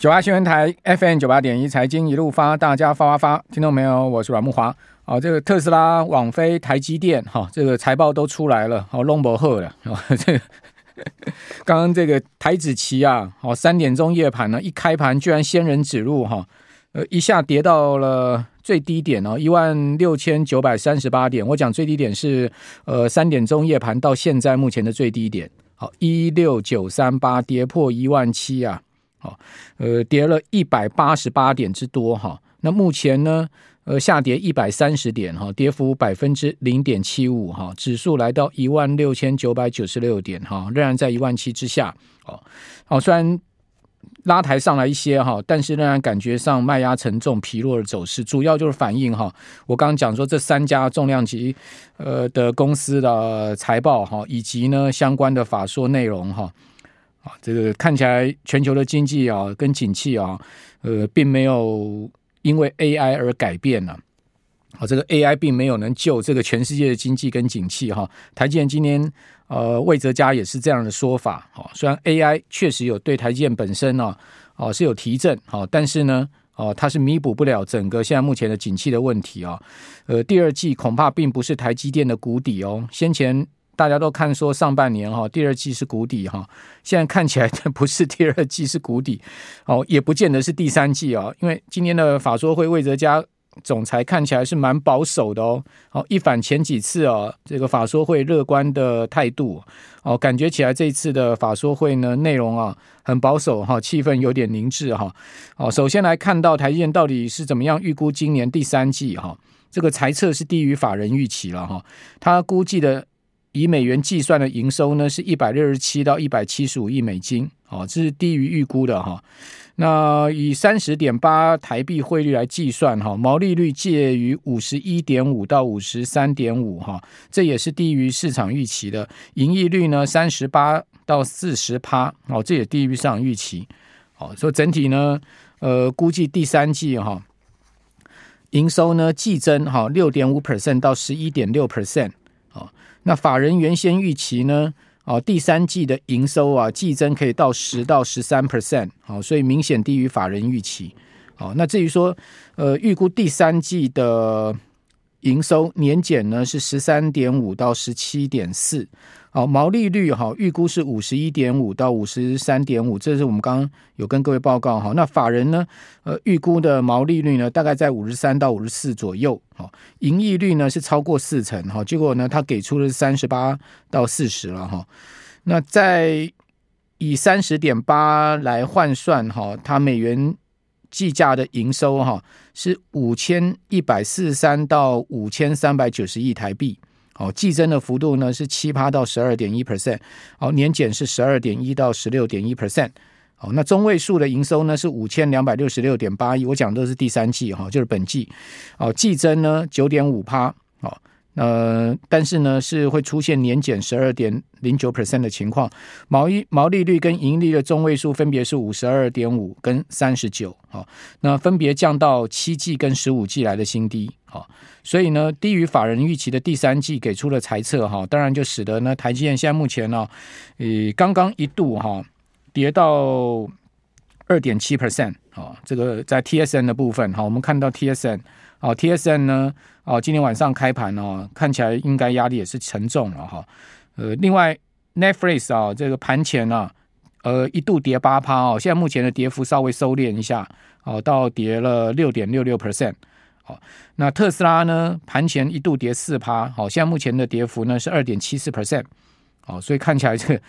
九八新闻台 FM 九八点一财经一路发，大家发发发，听到没有？我是阮慕驊。好，这个特斯拉、网飞、台积电，哈，这个财报都出来了，好，龙博贺了。这个刚刚这个台子期啊，好，三点钟夜盘呢，一开盘居然仙人指路，哈，呃，一下跌到了最低点哦，一万六千九百三十八点。我讲最低点是呃三点钟夜盘到现在目前的最低点，好，一六九三八，跌破一万七啊。好，呃，跌了一百八十八点之多哈。那目前呢，呃，下跌一百三十点哈，跌幅百分之零点七五哈。指数来到一万六千九百九十六点哈，仍然在一万七之下。哦，好，虽然拉抬上来一些哈，但是仍然感觉上卖压沉重、疲弱的走势，主要就是反映哈，我刚刚讲说这三家重量级呃的公司的财报哈，以及呢相关的法说内容哈。啊，这个看起来全球的经济啊，跟景气啊，呃，并没有因为 AI 而改变了。啊，这个 AI 并没有能救这个全世界的经济跟景气哈。台积电今天呃，魏哲家也是这样的说法。哈，虽然 AI 确实有对台积电本身呢，啊是有提振，好，但是呢，哦，它是弥补不了整个现在目前的景气的问题啊。呃，第二季恐怕并不是台积电的谷底哦。先前。大家都看说上半年哈，第二季是谷底哈，现在看起来不是第二季是谷底，哦，也不见得是第三季啊，因为今天的法说会魏哲家总裁看起来是蛮保守的哦，哦，一反前几次啊，这个法说会乐观的态度哦，感觉起来这一次的法说会呢内容啊很保守哈，气氛有点凝滞哈，哦，首先来看到台积电到底是怎么样预估今年第三季哈，这个财测是低于法人预期了哈，他估计的。以美元计算的营收呢，是一百六十七到一百七十五亿美金，哦，这是低于预估的哈。那以三十点八台币汇率来计算哈，毛利率介于五十一点五到五十三点五哈，这也是低于市场预期的。盈利率呢，三十八到四十趴，哦，这也低于市场预期。哦，所以整体呢，呃，估计第三季哈，营收呢季增哈六点五 percent 到十一点六 percent。那法人原先预期呢？哦，第三季的营收啊，季增可以到十到十三 percent，好，所以明显低于法人预期。好，那至于说，呃，预估第三季的营收年减呢是十三点五到十七点四。好，毛利率哈，预估是五十一点五到五十三点五，这是我们刚刚有跟各位报告哈。那法人呢，呃，预估的毛利率呢，大概在五十三到五十四左右。好，盈利率呢是超过四成哈，结果呢，他给出了三十八到四十了哈。那在以三十点八来换算哈，它美元计价的营收哈是五千一百四十三到五千三百九十亿台币。哦，季增的幅度呢是七趴到十二点一 percent，哦，年减是十二点一到十六点一 percent，哦，那中位数的营收呢是五千两百六十六点八亿，我讲的都是第三季哈，就是本季，哦，季增呢九点五趴，哦。呃，但是呢，是会出现年减十二点零九 percent 的情况，毛一毛利率跟盈利的中位数分别是五十二点五跟三十九，好，那分别降到七季跟十五季来的新低，好，所以呢，低于法人预期的第三季给出了猜测，哈，当然就使得呢，台积电现在目前呢，呃，刚刚一度哈跌到二点七 percent，好，这个在 TSN 的部分，好，我们看到 TSN。哦，T S N 呢？哦，今天晚上开盘哦，看起来应该压力也是沉重了哈。呃，另外 Netflix 啊，这个盘前呢，呃，一度跌八趴哦，现在目前的跌幅稍微收敛一下，哦，到跌了六点六六 percent。好，那特斯拉呢，盘前一度跌四趴，好，现在目前的跌幅呢是二点七四 percent。好，所以看起来这个。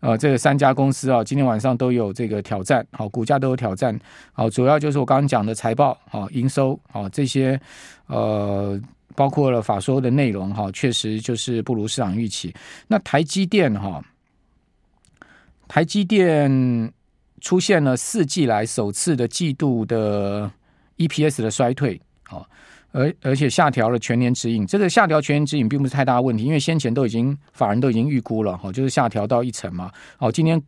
呃，这三家公司啊，今天晚上都有这个挑战，好，股价都有挑战，好，主要就是我刚刚讲的财报，好，营收，好，这些，呃，包括了法说的内容，哈，确实就是不如市场预期。那台积电，哈，台积电出现了四季来首次的季度的 EPS 的衰退，好。而而且下调了全年指引，这个下调全年指引并不是太大问题，因为先前都已经法人都已经预估了哈，就是下调到一成嘛。好，今天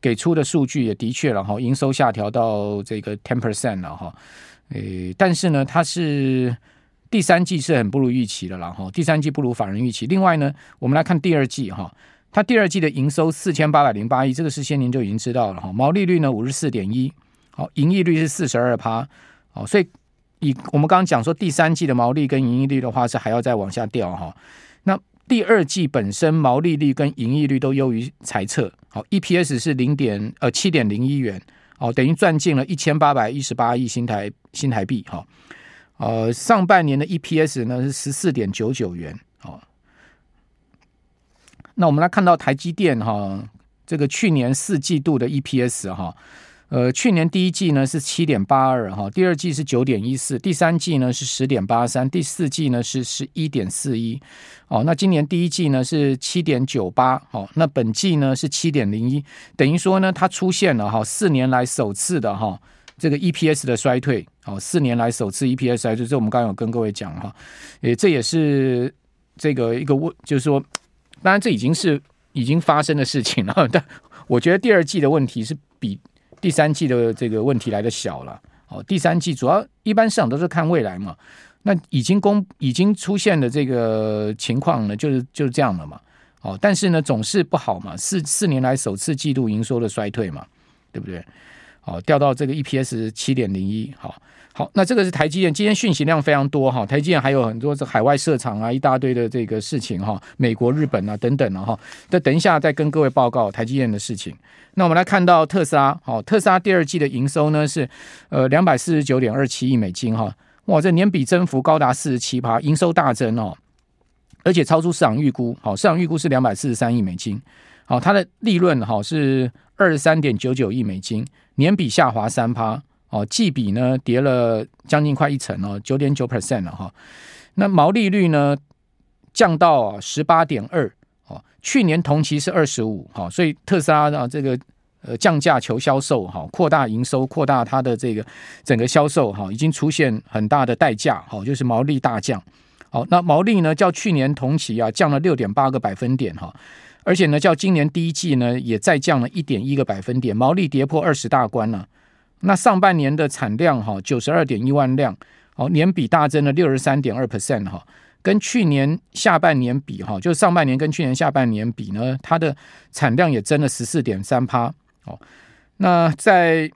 给出的数据也的确了哈，营收下调到这个 ten percent 了哈。诶，但是呢，它是第三季是很不如预期的了哈，第三季不如法人预期。另外呢，我们来看第二季哈，它第二季的营收四千八百零八亿，这个是先您就已经知道了哈，毛利率呢五十四点一。好，盈利率是四十二趴，好，所以以我们刚刚讲说第三季的毛利跟盈利率的话是还要再往下掉哈。那第二季本身毛利率跟盈利率都优于财测，好，EPS 是零点呃七点零一元，哦，等于赚进了一千八百一十八亿新台新台币哈。呃，上半年的 EPS 呢是十四点九九元，哦。那我们来看到台积电哈，这个去年四季度的 EPS 哈。呃，去年第一季呢是七点八二哈，第二季是九点一四，第三季呢是十点八三，第四季呢是十一点四一，哦，那今年第一季呢是七点九八，哦，那本季呢是七点零一，等于说呢它出现了哈四年来首次的哈这个 EPS 的衰退，哦，四年来首次 EPS 衰退，这我们刚刚有跟各位讲哈，诶，这也是这个一个问，就是说，当然这已经是已经发生的事情了，但我觉得第二季的问题是比。第三季的这个问题来的小了，哦，第三季主要一般市场都是看未来嘛，那已经公已经出现的这个情况呢，就是就是这样了嘛，哦，但是呢总是不好嘛，四四年来首次季度营收的衰退嘛，对不对？哦，掉到这个 EPS 七点零一，好。好，那这个是台积电，今天讯息量非常多哈。台积电还有很多是海外设厂啊，一大堆的这个事情哈，美国、日本啊等等了哈。那等一下再跟各位报告台积电的事情。那我们来看到特斯拉，好，特斯拉第二季的营收呢是呃两百四十九点二七亿美金哈，哇，这年比增幅高达四十七趴，营收大增哦，而且超出市场预估，好，市场预估是两百四十三亿美金，好，它的利润哈是二十三点九九亿美金，年比下滑三趴。哦，季比呢跌了将近快一成哦，九点九 percent 了哈。那毛利率呢降到十八点二哦，去年同期是二十五，哈，所以特斯拉啊这个呃降价求销售哈，扩大营收，扩大它的这个整个销售哈，已经出现很大的代价，哈，就是毛利大降。好，那毛利呢较去年同期啊降了六点八个百分点哈，而且呢较今年第一季呢也再降了一点一个百分点，毛利跌破二十大关了。那上半年的产量哈，九十二点一万辆，哦，年比大增了六十三点二 percent 哈，跟去年下半年比哈，就上半年跟去年下半年比呢，它的产量也增了十四点三趴。哦，那在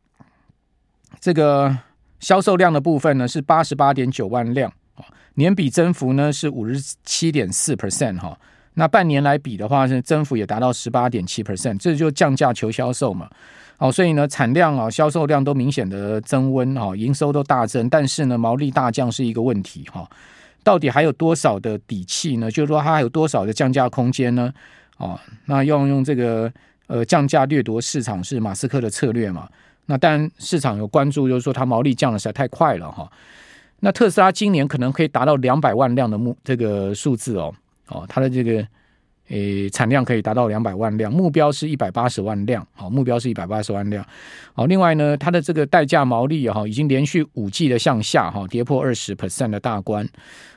这个销售量的部分呢，是八十八点九万辆，年比增幅呢是五十七点四 percent 哈，那半年来比的话，是增幅也达到十八点七 percent，这就降价求销售嘛。好，所以呢，产量啊、销售量都明显的增温哈，营收都大增，但是呢，毛利大降是一个问题哈。到底还有多少的底气呢？就是说，它还有多少的降价空间呢？哦，那要用这个呃降价掠夺市场是马斯克的策略嘛？那当然，市场有关注，就是说它毛利降的实在太快了哈。那特斯拉今年可能可以达到两百万辆的目这个数字哦哦，它的这个。诶，产量可以达到两百万辆，目标是一百八十万辆，好，目标是一百八十万辆，好，另外呢，它的这个代价毛利哈，已经连续五季的向下哈，跌破二十 percent 的大关，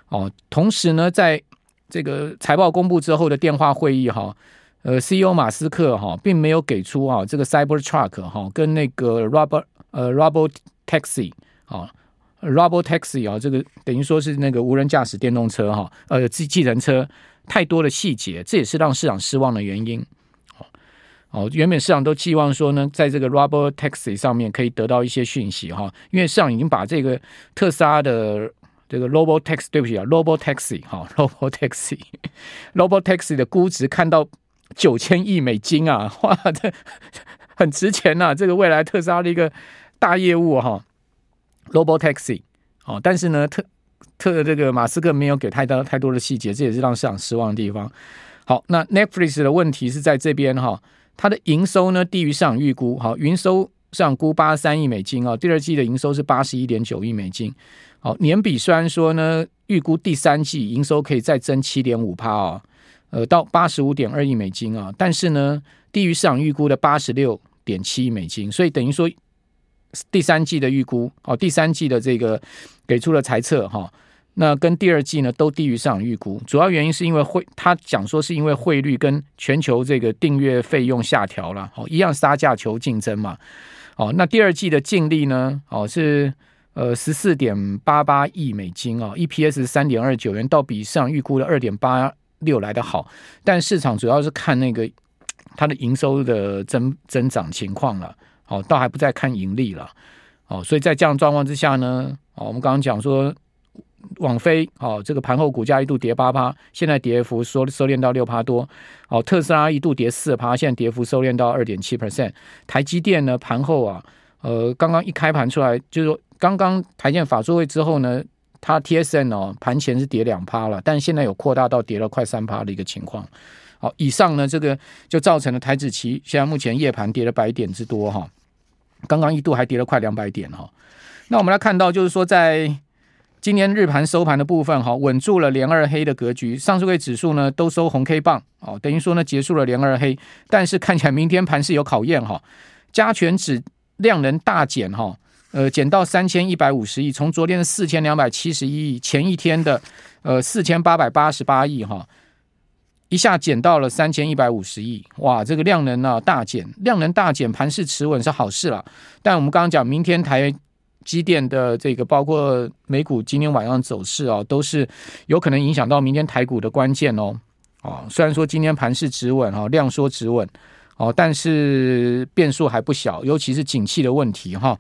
哦，同时呢，在这个财报公布之后的电话会议哈，呃，CEO 马斯克哈，并没有给出啊这个 Cybertruck 哈跟那个 Robot 呃 Robot Taxi 啊 Robot Taxi 啊，这个等于说是那个无人驾驶电动车哈，呃，计计程车。太多的细节，这也是让市场失望的原因。哦哦，原本市场都寄望说呢，在这个 Robot Taxi 上面可以得到一些讯息哈，因为市场已经把这个特斯拉的这个 Robo Taxi，对不起啊，Robo Taxi 哈，Robot Taxi，Robot Taxi 的估值看到九千亿美金啊，哇，这很值钱呐，这个未来特斯拉的一个大业务哈 Robotaxi，哦，但是呢特。特这个马斯克没有给太多太多的细节，这也是让市场失望的地方。好，那 Netflix 的问题是在这边哈，它的营收呢低于市场预估，好，营收市场估八十三亿美金啊，第二季的营收是八十一点九亿美金。好，年比虽然说呢预估第三季营收可以再增七点五帕啊，呃，到八十五点二亿美金啊，但是呢低于市场预估的八十六点七亿美金，所以等于说。第三季的预估哦，第三季的这个给出了猜测哈，那跟第二季呢都低于市场预估，主要原因是因为汇，他讲说是因为汇率跟全球这个订阅费用下调了，哦，一样杀价求竞争嘛，哦，那第二季的净利呢，哦是呃十四点八八亿美金哦，EPS 三点二九元，倒比市场预估的二点八六来得好，但市场主要是看那个它的营收的增增长情况了。哦，倒还不再看盈利了，哦，所以在这样状况之下呢，哦，我们刚刚讲说。网飞哦，这个盘后股价一度跌八趴，现在跌幅收收敛到六趴多。哦，特斯拉一度跌四趴，现在跌幅收敛到二点七 percent。台积电呢，盘后啊，呃，刚刚一开盘出来，就是说刚刚台积电法说会之后呢，它 T S N 哦，盘前是跌两趴了，但现在有扩大到跌了快三趴的一个情况。好，以上呢，这个就造成了台指期现在目前夜盘跌了百点之多哈，刚刚一度还跌了快两百点哈。那我们来看到，就是说在今年日盘收盘的部分哈，稳住了连二黑的格局，上证指数呢都收红 K 棒哦，等于说呢结束了连二黑，但是看起来明天盘是有考验哈，加权指量能大减哈，呃减到三千一百五十亿，从昨天的四千两百七十一亿，前一天的呃四千八百八十八亿哈，一下减到了三千一百五十亿，哇，这个量能呢大减，量能大减，盘势持稳是好事了，但我们刚刚讲明天台。积电的这个包括美股今天晚上走势啊，都是有可能影响到明天台股的关键哦。啊，虽然说今天盘势持稳哈，量缩持稳哦，但是变数还不小，尤其是景气的问题哈。